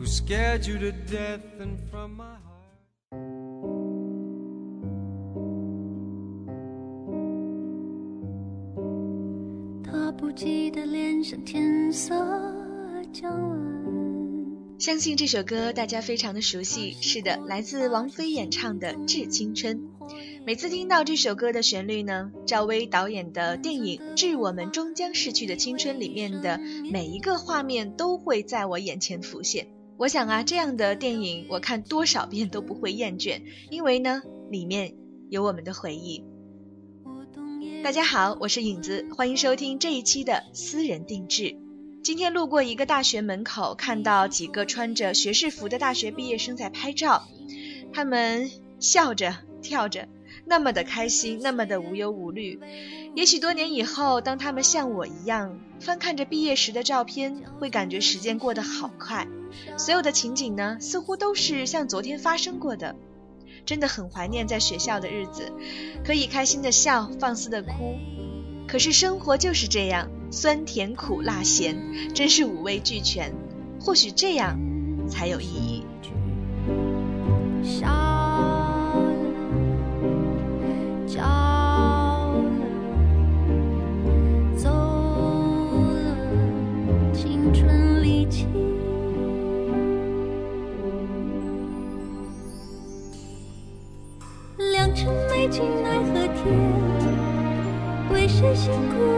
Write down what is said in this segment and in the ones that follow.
who scared you to death, and from my heart. 他不记得脸上天色将晚。相信这首歌大家非常的熟悉，是的，来自王菲演唱的《致青春》。每次听到这首歌的旋律呢，赵薇导演的电影《致我们终将逝去的青春》里面的每一个画面都会在我眼前浮现。我想啊，这样的电影我看多少遍都不会厌倦，因为呢，里面有我们的回忆。大家好，我是影子，欢迎收听这一期的私人定制。今天路过一个大学门口，看到几个穿着学士服的大学毕业生在拍照，他们笑着跳着，那么的开心，那么的无忧无虑。也许多年以后，当他们像我一样翻看着毕业时的照片，会感觉时间过得好快，所有的情景呢，似乎都是像昨天发生过的。真的很怀念在学校的日子，可以开心的笑，放肆的哭。可是生活就是这样，酸甜苦辣咸，真是五味俱全。或许这样才有意义。为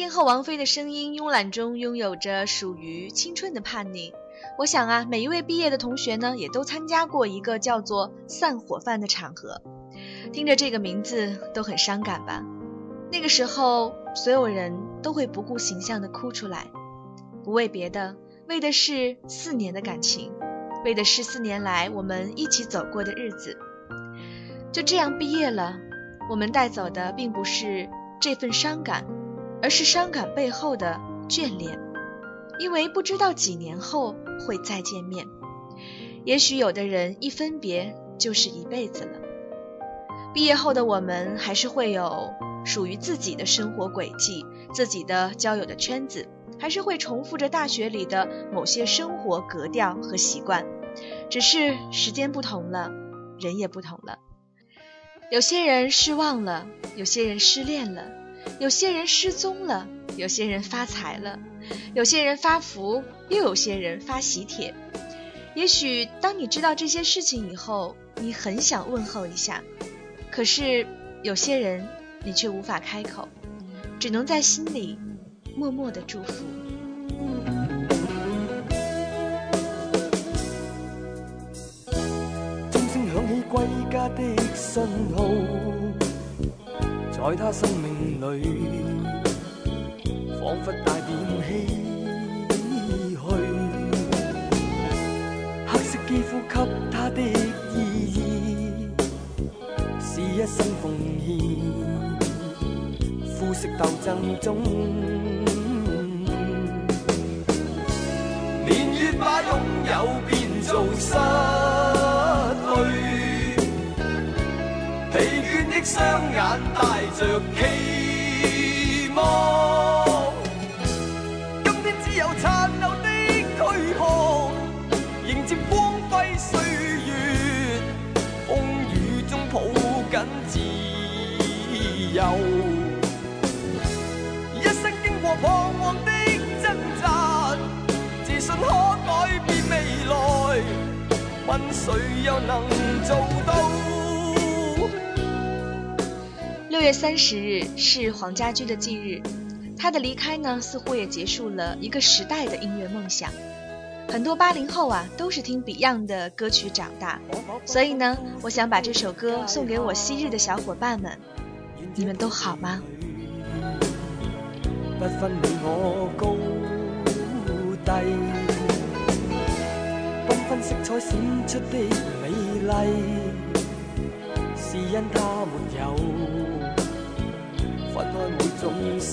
天后王菲的声音慵懒中拥有着属于青春的叛逆。我想啊，每一位毕业的同学呢，也都参加过一个叫做“散伙饭”的场合。听着这个名字都很伤感吧？那个时候，所有人都会不顾形象的哭出来，不为别的，为的是四年的感情，为的是四年来我们一起走过的日子。就这样毕业了，我们带走的并不是这份伤感。而是伤感背后的眷恋，因为不知道几年后会再见面。也许有的人一分别就是一辈子了。毕业后的我们还是会有属于自己的生活轨迹，自己的交友的圈子，还是会重复着大学里的某些生活格调和习惯，只是时间不同了，人也不同了。有些人失望了，有些人失恋了。有些人失踪了，有些人发财了，有些人发福，又有些人发喜帖。也许当你知道这些事情以后，你很想问候一下，可是有些人你却无法开口，只能在心里默默的祝福。鐘聲響起歸家的信號，在他生命裏，仿佛带点唏嘘。黑色肌肤给他的意义，是一生奉献。肤色斗争中，年月把拥有变做失去。疲倦的双眼带着期问谁又能做到？六月三十日是黄家驹的忌日，他的离开呢，似乎也结束了一个时代的音乐梦想。很多八零后啊，都是听 Beyond 的歌曲长大，所以呢，我想把这首歌送给我昔日的小伙伴们，你们都好吗？不分你我高低，缤纷色彩闪出的美丽，是因它没有。分开每种色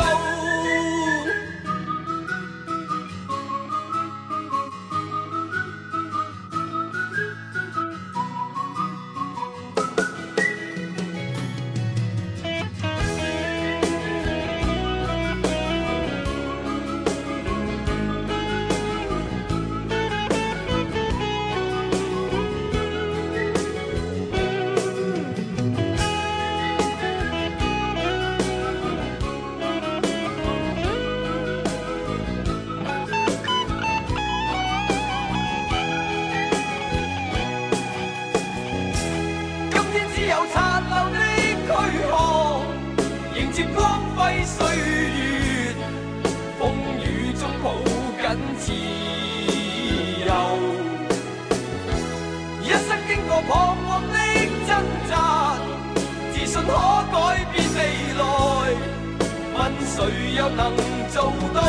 谁又能做到？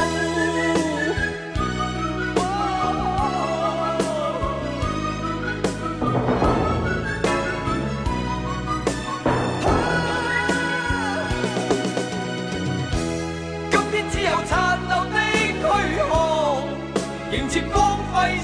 今天只有残留的躯壳，迎接光辉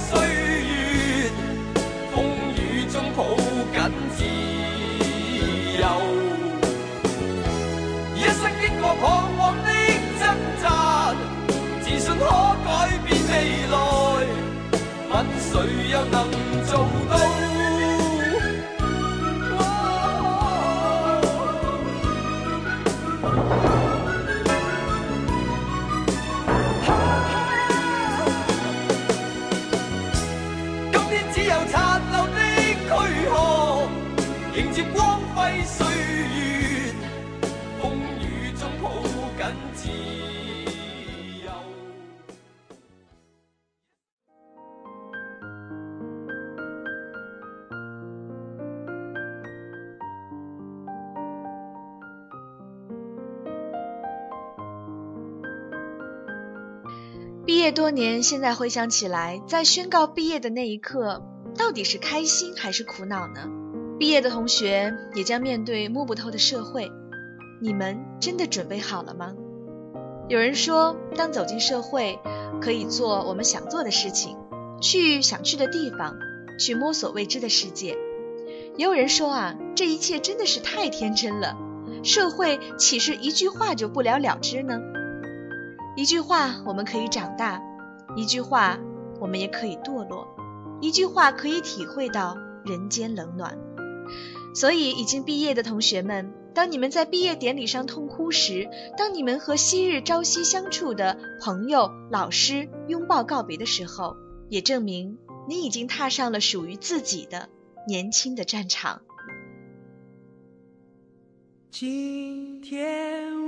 毕业多年，现在回想起来，在宣告毕业的那一刻，到底是开心还是苦恼呢？毕业的同学也将面对摸不透的社会，你们真的准备好了吗？有人说，当走进社会，可以做我们想做的事情，去想去的地方，去摸索未知的世界。也有人说啊，这一切真的是太天真了，社会岂是一句话就不了了之呢？一句话我们可以长大，一句话我们也可以堕落。一句话可以体会到人间冷暖。所以，已经毕业的同学们，当你们在毕业典礼上痛哭时，当你们和昔日朝夕相处的朋友、老师拥抱告别的时候，也证明你已经踏上了属于自己的年轻的战场。今天我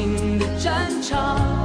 新的战场，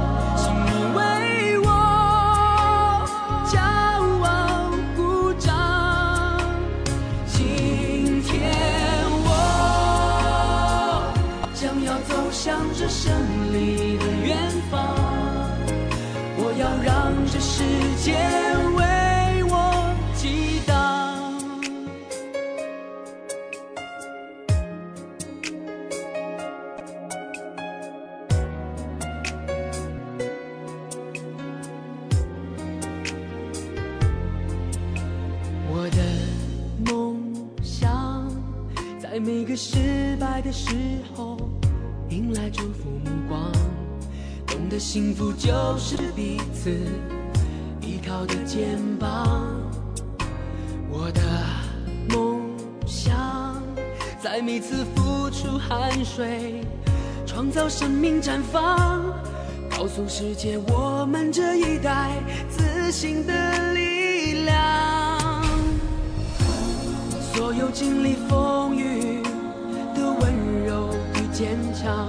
都是彼此依靠的肩膀。我的梦想，在每次付出汗水，创造生命绽放，告诉世界我们这一代自信的力量。所有经历风雨的温柔与坚强，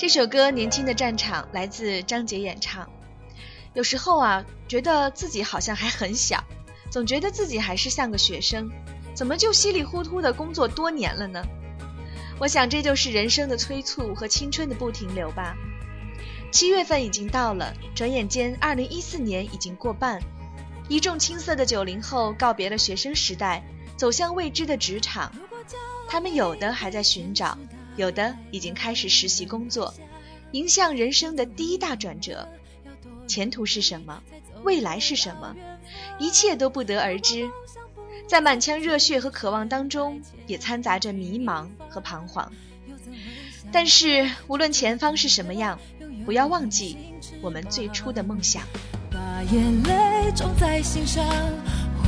这首歌《年轻的战场》来自张杰演唱。有时候啊，觉得自己好像还很小，总觉得自己还是像个学生，怎么就稀里糊涂的工作多年了呢？我想这就是人生的催促和青春的不停留吧。七月份已经到了，转眼间二零一四年已经过半，一众青涩的九零后告别了学生时代，走向未知的职场。他们有的还在寻找。有的已经开始实习工作，迎向人生的第一大转折。前途是什么？未来是什么？一切都不得而知。在满腔热血和渴望当中，也掺杂着迷茫和彷徨。但是，无论前方是什么样，不要忘记我们最初的梦想。把眼泪种在心上。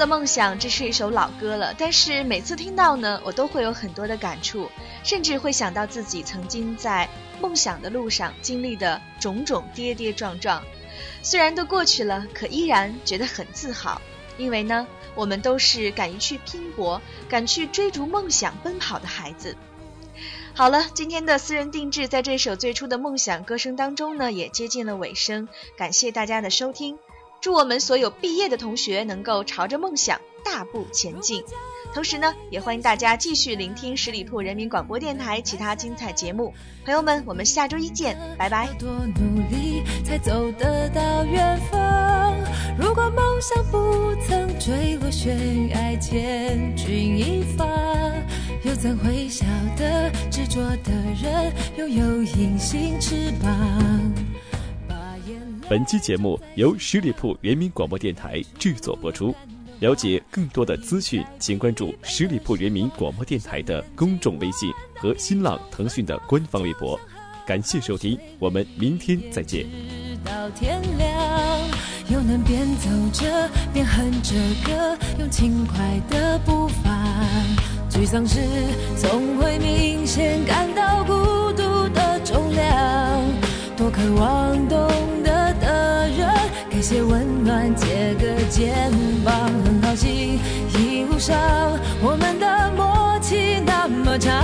的梦想，这是一首老歌了，但是每次听到呢，我都会有很多的感触，甚至会想到自己曾经在梦想的路上经历的种种跌跌撞撞。虽然都过去了，可依然觉得很自豪，因为呢。我们都是敢于去拼搏、敢去追逐梦想、奔跑的孩子。好了，今天的私人定制在这首最初的梦想歌声当中呢，也接近了尾声。感谢大家的收听，祝我们所有毕业的同学能够朝着梦想大步前进。同时呢，也欢迎大家继续聆听十里铺人民广播电台其他精彩节目。朋友们，我们下周一见，拜拜。多努力才走得到远方。如果梦想不曾坠落悬崖，千钧一发，又怎会晓得执着的人拥有隐形翅膀？本期节目由十里铺人民广播电台制作播出。了解更多的资讯，请关注十里铺人民广播电台的公众微信和新浪、腾讯的官方微博。感谢收听，我们明天再见。直到天亮，又能边走着边哼着歌，用轻快的步伐。沮丧时总会明显感到孤独的重量，多渴望。借温暖，借个肩膀，很高兴一路上我们的默契那么长，